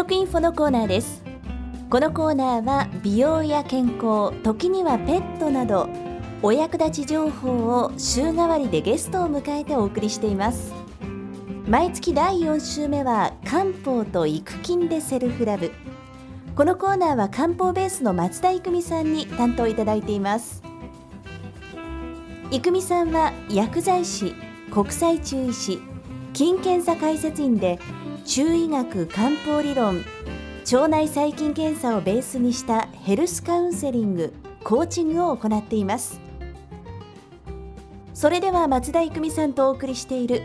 徳インフォのコーナーです。このコーナーは美容や健康時にはペットなどお役立ち情報を週替わりでゲストを迎えてお送りしています。毎月第4週目は漢方と育菌でセルフラブ。このコーナーは漢方ベースの松田育美さんに担当いただいています。育美さんは薬剤師国際中医師菌検査解説員で中医学漢方理論腸内細菌検査をベースにしたヘルスカウンセリングコーチングを行っています。それでは松田育美さんとお送りしている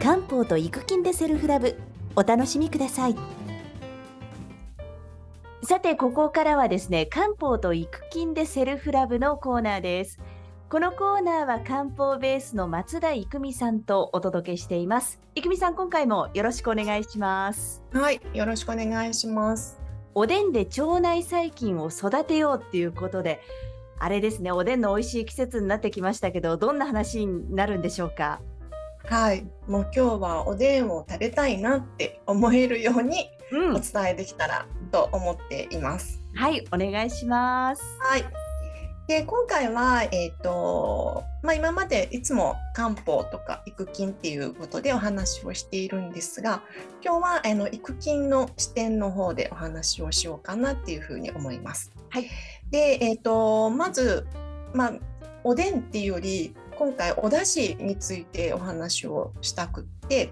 漢方と育菌でセルフラブお楽しみください。さてここからはですね漢方と育菌でセルフラブのコーナーです。このコーナーは漢方ベースの松田育美さんとお届けしています育美さん今回もよろしくお願いしますはいよろしくお願いしますおでんで腸内細菌を育てようっていうことであれですねおでんの美味しい季節になってきましたけどどんな話になるんでしょうか？はい、もう今日はおでんを食べたいなって思えるようにお伝えできたらと思っています。うん、はい、お願いします。はい。で今回は、えーとまあ、今までいつも漢方とか育菌っていうことでお話をしているんですが今日はあの育菌の視点の方でお話をしようかなっていうふうに思います。はい、で、えーと、まず、まあ、おでんっていうより今回お出汁についてお話をしたくって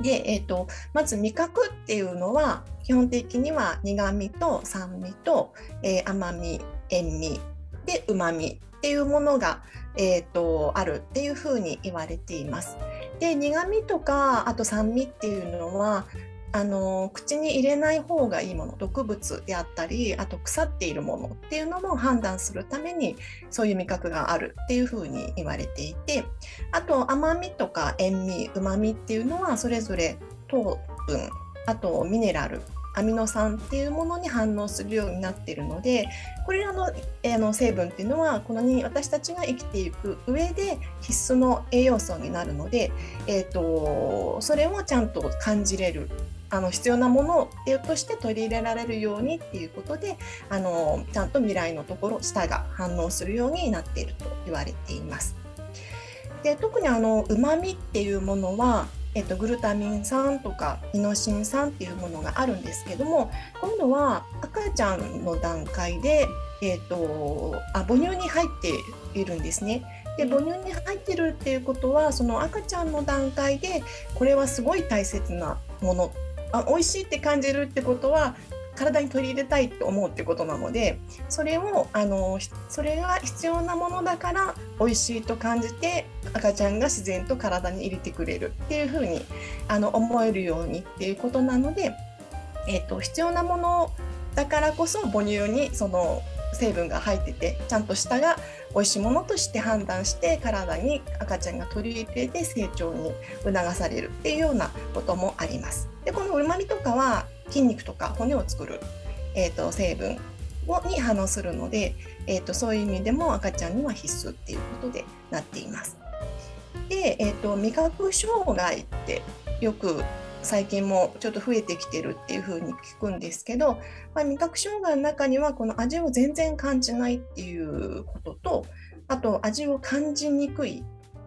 で、えーと、まず味覚っていうのは基本的には苦味と酸味と、えー、甘み塩味でうまみっていうものが、えーと、あるっていうふうに言われています。で苦味とかあと酸味っていうのはあの口に入れない方がいいもの毒物であったりあと腐っているものっていうのも判断するためにそういう味覚があるっていうふうに言われていてあと甘みとか塩味うまみっていうのはそれぞれ糖分あとミネラルアミノ酸っていうものに反応するようになっているのでこれらの,、え、の成分っていうのはこのに私たちが生きていく上で必須の栄養素になるので、えーとそれをちゃんと感じれるあの必要なものとして取り入れられるようにっていうことであのちゃんと未来のところ舌が反応するようになっていると言われています。で特にあの旨味っていうものはえっと、グルタミン酸とかイノシン酸っていうものがあるんですけども今度は赤ちゃんの段階で、えっと、あ母乳に入っているんですね。で母乳に入ってるっていうことはその赤ちゃんの段階でこれはすごい大切なものあ美味しいって感じるってことは体に取り入れたいって思うってことなのでそれをあのそれが必要なものだから美味しいと感じて赤ちゃんが自然と体に入れてくれるっていうふうにあの思えるようにっていうことなので、えーと、必要なものだからこそ母乳にその成分が入っててちゃんと舌が美味しいものとして判断して体に赤ちゃんが取り入れて成長に促されるっていうようなこともあります。でこのうまみとかは筋肉とか骨を作る、えーと、成分をに反応するので、えーと、そういう意味でも赤ちゃんには必須っていうことでなっています。で、えーと、味覚障害ってよく最近もちょっと増えてきてるっていうふうに聞くんですけど、まあ、味覚障害の中にはこの味を全然感じないっていうこととあと味を感じにくい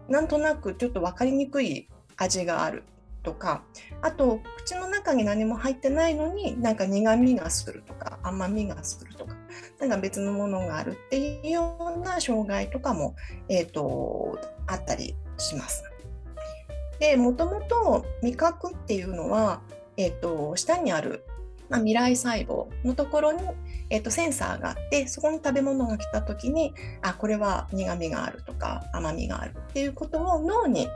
なんとなくちょっと分かりにくい味があるとかあと口の中に何も入ってないのになんか苦みがするとか甘みがするとかなんか別のものがあるっていうような障害とかも、えーと、あったりします。でもともと味覚っていうのは、えーと、下にある、まあ、未来細胞のところに、えーとセンサーがあってそこに食べ物が来た時にあこれは苦みがあるとか甘みがあるっていうことを脳に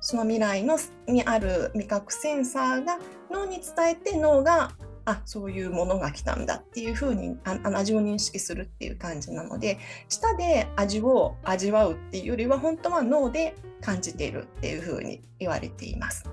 その未来のにある味覚センサーが脳に伝えて脳があそういうものが来たんだっていうふうにあ味を認識するっていう感じなので舌で味を味わうっていうよりは本当は脳で感じているっていうふうに言われています。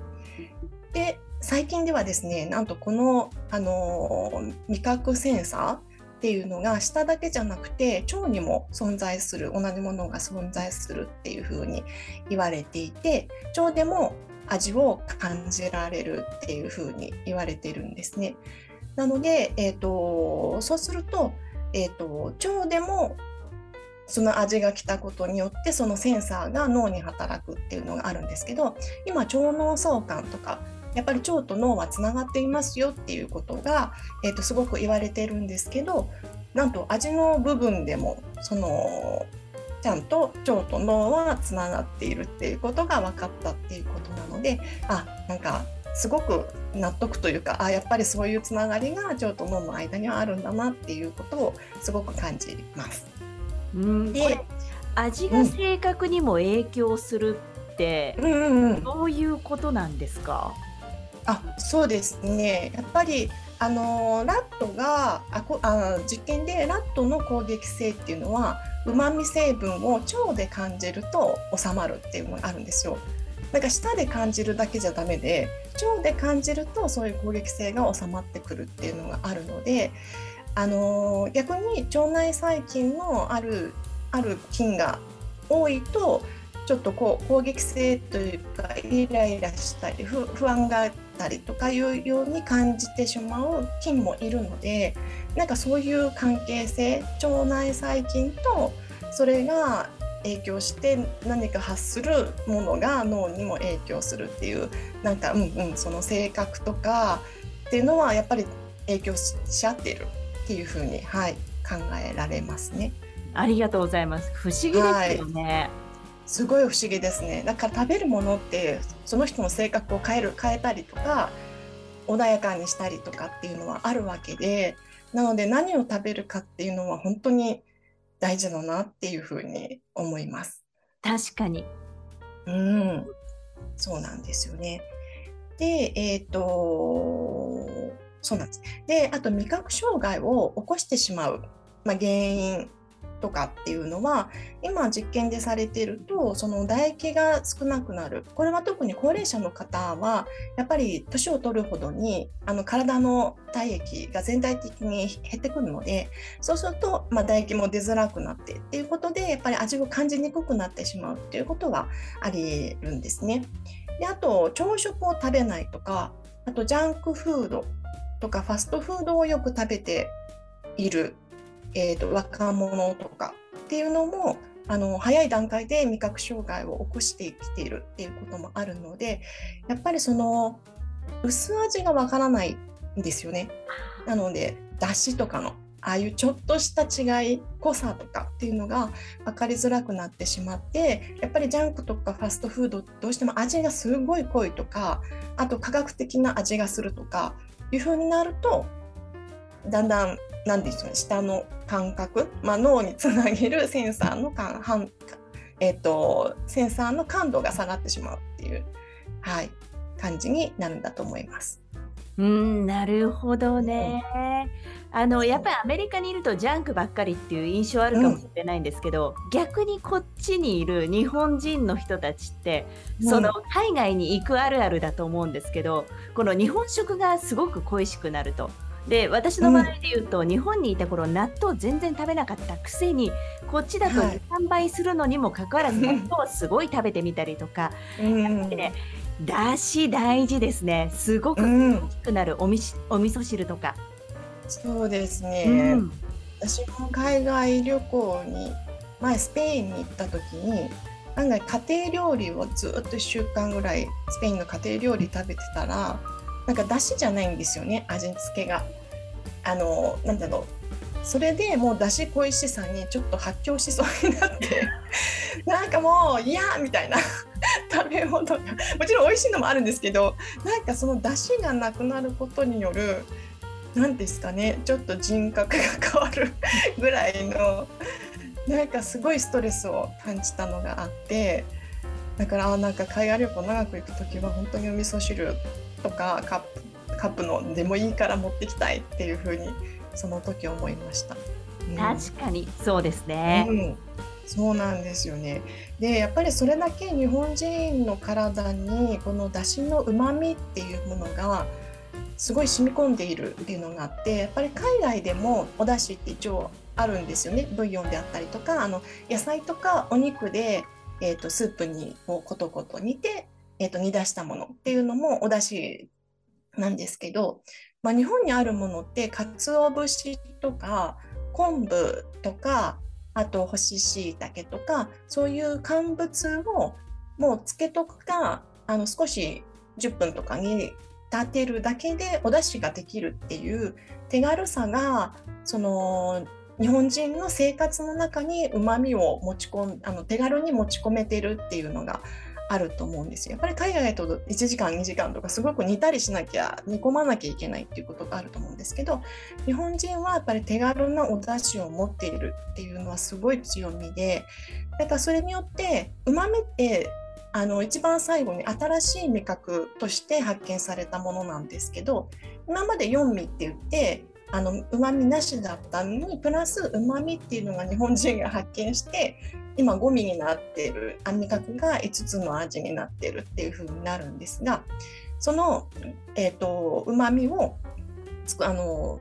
で最近ではですねなんとこの、あの味覚センサーっていうのが下だけじゃなくて腸にも存在する同じものが存在するっていうふうに言われていて腸でも味を感じられるっていうふうに言われてるんですね。なので、えーと、そうすると,、えーと、腸でもその味が来たことによってそのセンサーが脳に働くっていうのがあるんですけど今腸脳相関とかやっぱり腸と脳はつながっていますよっていうことが、えーと、すごく言われてるんですけどなんと味の部分でもそのちゃんと腸と脳はつながっているっていうことが分かったっていうことなのであなんかすごく納得というかあやっぱりそういうつながりが腸と脳の間にはあるんだなっていうことをすごく感じます。うんで味が性格にも影響するって、うん、どういうことなんですか、あそうですねやっぱりあのラットがあこあ実験でラットの攻撃性っていうのはうまみ成分を腸で感じると収まるっていうのがあるんですよ。なんか舌で感じるだけじゃダメで腸で感じるとそういう攻撃性が収まってくるっていうのがあるので、あの逆に腸内細菌のあるある菌が多いとちょっとこう攻撃性というかイライラしたり不安がったりとかいうように感じてしまう菌もいるのでなんかそういう関係性腸内細菌とそれが影響して何か発するものが脳にも影響するっていうなんかうんうんその性格とかっていうのはやっぱり影響し合ってるっていうふうに、はい、考えられますね。ありがとうございます。不思議ですよね。はいすごい不思議ですねだから食べるものってその人の性格を変える変えたりとか穏やかにしたりとかっていうのはあるわけでなので何を食べるかっていうのは本当に大事だなっていうふうに思います。確かに。うん、そうなんですよね。で、えっ、ー、と、そうなんです。で、あと味覚障害を起こしてしまう、まあ、原因とかっていうのは今実験でされているとその唾液が少なくなるこれは特に高齢者の方はやっぱり年を取るほどにあの体の体液が全体的に減ってくるのでそうすると、まあ、唾液も出づらくなってっていうことでやっぱり味を感じにくくなってしまうっていうことはあり得るんですね。であと朝食を食べないとかあとジャンクフードとかファストフードをよく食べているえーと、若者とかっていうのもあの早い段階で味覚障害を起こしてきているっていうこともあるのでやっぱりその薄味がわからないんですよね。なのでだしとかのああいうちょっとした違い濃さとかっていうのが分かりづらくなってしまってやっぱりジャンクとかファストフードどうしても味がすごい濃いとかあと科学的な味がするとかいうふうになるとだんだん何でしょうね下の感覚、まあ、脳につなげるセンサーの感えーと、センサーの感度が下がってしまうっていう、はい、感じになるんだと思います。うんなるほどね。あのやっぱりアメリカにいるとジャンクばっかりっていう印象あるかもしれないんですけど、うん、逆にこっちにいる日本人の人たちって、その海外に行くあるあるだと思うんですけどこの日本食がすごく恋しくなると。で私の場合で言うと、うん、日本にいた頃納豆全然食べなかったくせにこっちだと3倍するのにもかかわらず、納豆をすごい食べてみたりとか、うん、やっぱりねだし大事ですね。すごく大きくなるおみし、お味噌汁とか。そうですね、うん、私も海外旅行に前スペインに行った時に案外家庭料理をずっと1週間ぐらいスペインの家庭料理食べてたらなんかだしじゃないんですよね味付けが。あのなんだろう。それでもうだし恋しさにちょっと発狂しそうになって。なんかもう嫌みたいな。食べ物が。もちろん美味しいのもあるんですけどなんかそのだしがなくなることによる何ですかね。ちょっと人格が変わる ぐらいの。なんかすごいストレスを感じたのがあって。だからなんか海外旅行長く行く時は本当にお味噌汁とかカップカップのでもいいから持ってきたいっていうふうにその時思いました。うん、確かにそうですね、うん、そうなんですよね。でやっぱりそれだけ日本人の体にこのだしのうまみっていうものがすごい染み込んでいるっていうのがあってやっぱり海外でもお出汁って一応あるんですよねブイヨンであったりとかあの野菜とかお肉で、えーと、スープにこうコトコト煮てえーと、煮出したものっていうのもお出汁なんですけど、まあ、日本にあるものって鰹節とか昆布とかあと干し椎茸とかそういう乾物をもうつけとくかあの少し10分とかに立てるだけでお出汁ができるっていう手軽さがその日本人の生活の中にうまみを持ち込んあの手軽に持ち込めてるっていうのがあると思うんですよ。やっぱり海外と1時間2時間とかすごく煮たりしなきゃ煮込まなきゃいけないっていうことがあると思うんですけど日本人はやっぱり手軽なお出汁を持っているっていうのはすごい強みでだからそれによってうまみってあの一番最後に新しい味覚として発見されたものなんですけど今まで4味って言ってあの旨味なしだったのにプラスうまみっていうのが日本人が発見して今5味になっている味覚が5つの味になってるっていう風になるんですがそのえっ、ー、とうまみをあの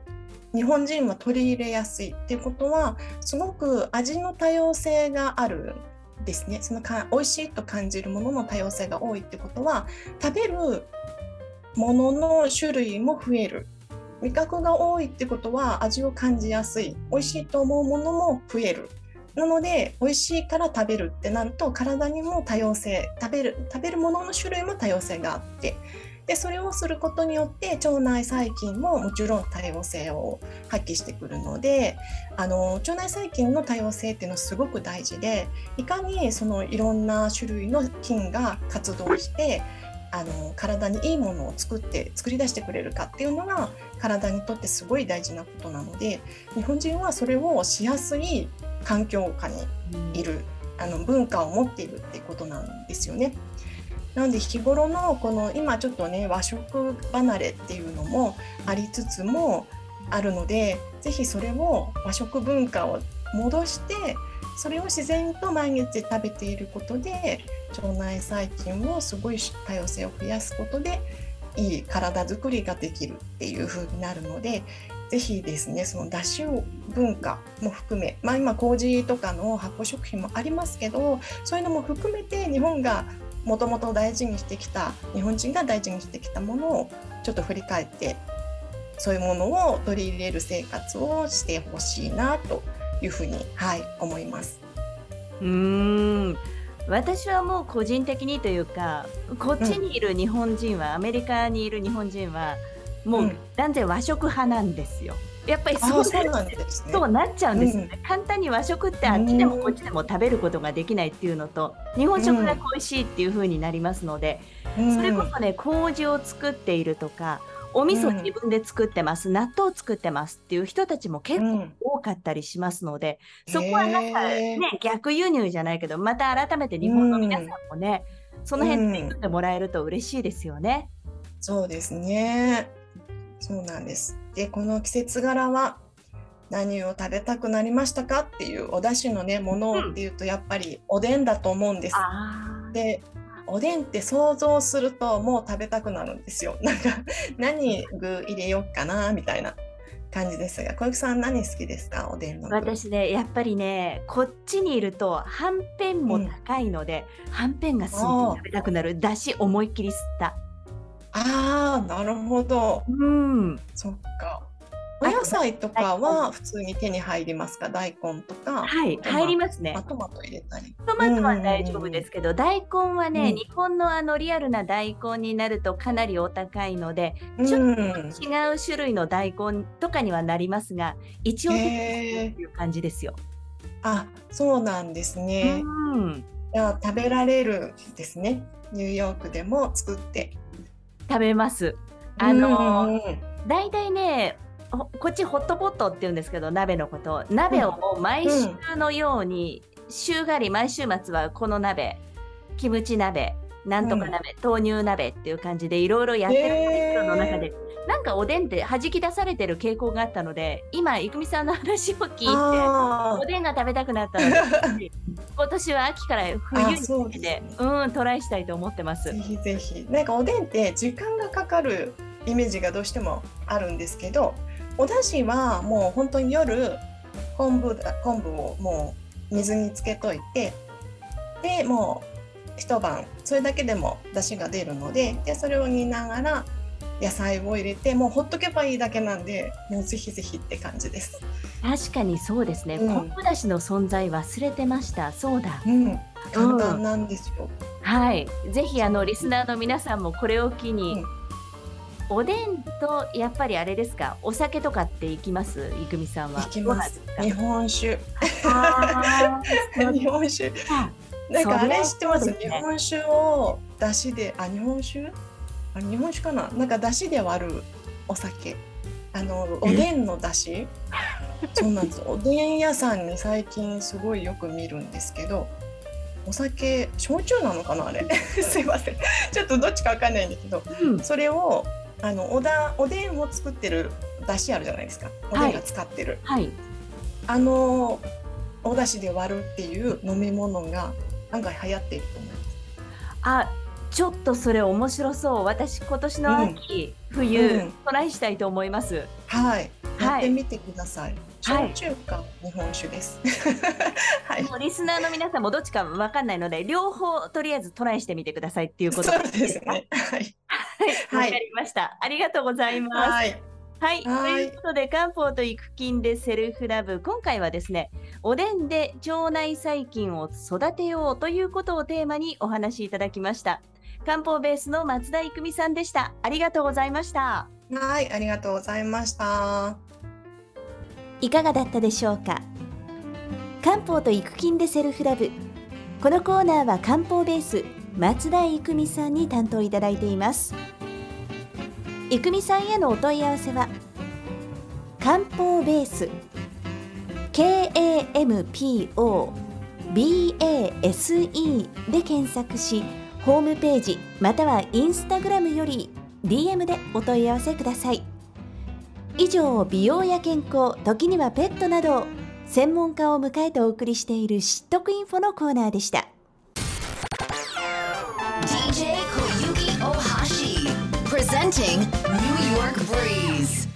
日本人は取り入れやすいっていうことはすごく味の多様性があるですね。そのか美味しいと感じるものの多様性が多いってことは食べるものの種類も増える。味覚が多いってことは味を感じやすい。美味しいと思うものも増える。なので美味しいから食べるってなると体にも多様性食べる食べるものの種類も多様性があって。でそれをすることによって腸内細菌ももちろん多様性を発揮してくるのであの腸内細菌の多様性っていうのはすごく大事でいかにそのいろんな種類の菌が活動してあの体にいいものを作って作り出してくれるかっていうのが体にとってすごい大事なことなので日本人はそれをしやすい環境下にいる、あの文化を持っているっていうことなんですよね。なので日頃のこの今ちょっとね和食離れっていうのもありつつもあるので是非それを和食文化を戻してそれを自然と毎日食べていることで腸内細菌をすごい多様性を増やすことでいい体づくりができるっていう風になるのでぜひですねそのだし文化も含め、まあ、今麹とかの発酵食品もありますけどそういうのも含めて日本がもともと大事にしてきた日本人が大事にしてきたものをちょっと振り返ってそういうものを取り入れる生活をしてほしいなというふうに、はい、思います。うん私はもう個人的にというかこっちにいる日本人は、うん、アメリカにいる日本人はもう断然和食派なんですよ。やっぱりそうなね、そうなっちゃうんですよね、うん、簡単に和食ってあっちでもこっちでも食べることができないっていうのと、日本食が恋しいっていう風になりますので、うん、それこそね麹を作っているとかお味噌自分で作ってます、納豆作ってますっていう人たちも結構多かったりしますので、そこはなんかね逆輸入じゃないけどまた改めて日本の皆さんもね、その辺で作ってもらえると嬉しいですよね。そうですねそうなんです。でこの季節柄は何を食べたくなりましたかっていうお出汁のねものっていうとやっぱりおでんだと思うんです。うん、でおでんって想像するともう食べたくなるんですよ。なんか何具入れようかなみたいな感じですが小雪さん何好きですか？おでんの私ねやっぱりねこっちにいるとはんぺんも高いので、うん、はんぺんがすごく食べたくなるだし思いっきり吸った。ああ、なるほど。うん。そっか。お野菜とかは普通に手に入りますか？大根とか？はい、入りますね。トマト入れたり。トマトは大丈夫ですけど、大根はね、うん、日本のあのリアルな大根になるとかなりお高いので、ちょっと違う種類の大根とかにはなりますが、一応っていう感じですよ。あ、そうなんですね。うん。じゃあ食べられるですね。ニューヨークでも作って食べます。あの大体ねこっちホットポットって言うんですけど鍋のこと鍋を毎週のように、週替わり毎週末はこの鍋。キムチ鍋。なんとか鍋、うん、豆乳鍋っていう感じでいろいろやってる人の中で、なんかおでんって弾き出されてる傾向があったので今郁美さんの話を聞いておでんが食べたくなったので 今年は秋から冬にかけてう、ね、うんトライしたいと思ってます。ぜひぜひ。なんかおでんって時間がかかるイメージがどうしてもあるんですけどお出汁はもう本当に夜昆布昆布をもう水につけといてでもう一晩それだけでも出汁が出るのででそれを煮ながら野菜を入れてもうほっとけばいいだけなんでもうぜひぜひって感じです。確かにそうですね、うん。昆布だしの存在忘れてました。そうだ。うん、簡単なんですよ。はい。ぜひあのリスナーの皆さんもこれを機に、うんおでんとやっぱりあれですかお酒とかっていきます？いくみさんは。行きます。日本酒。日本酒。あなんかあそれ知ってます？ね。日本酒を出汁であ日本酒？あ日本酒かな。なんか出汁で割るお酒。あのおでんの出汁。そうなんです。おでん屋さんに最近すごいよく見るんですけどお酒焼酎なのかなあれ？すいません。ちょっとどっちかわかんないんだけどうん。それをあのおだおでんを作ってる出汁あるじゃないですか。おでんが使ってる、はい。あのお出汁で割るっていう飲み物が案外流行っていると思います。あちょっとそれ面白そう。私今年の秋、冬、うん。トライしたいと思います。はい、はい。やってみてください。はい焼酎か日本酒です。はい。もうリスナーの皆さんもどっちかわかんないので両方とりあえずトライしてみてくださいっていうことですね。はい。はい、わ、はいかりました。ありがとうございます。はい。はい、はいということで漢方と育菌でセルフラブ今回はですねおでんで腸内細菌を育てようということをテーマにお話しいただきました漢方ベースの松田育美さんでしたありがとうございましたはい、ありがとうございました。いかがだったでしょうか？漢方と育菌でセルフラブ。このコーナーは漢方ベース松田育美さんに担当いただいています。育美さんへのお問い合わせは漢方ベース KAMPO BASE で検索しホームページまたはインスタグラムより DM でお問い合わせください。以上美容や健康時にはペットなど専門家を迎えてお送りしている知っとくインフォのコーナーでした DJ Koyuki Ohashi presenting New York Breeze.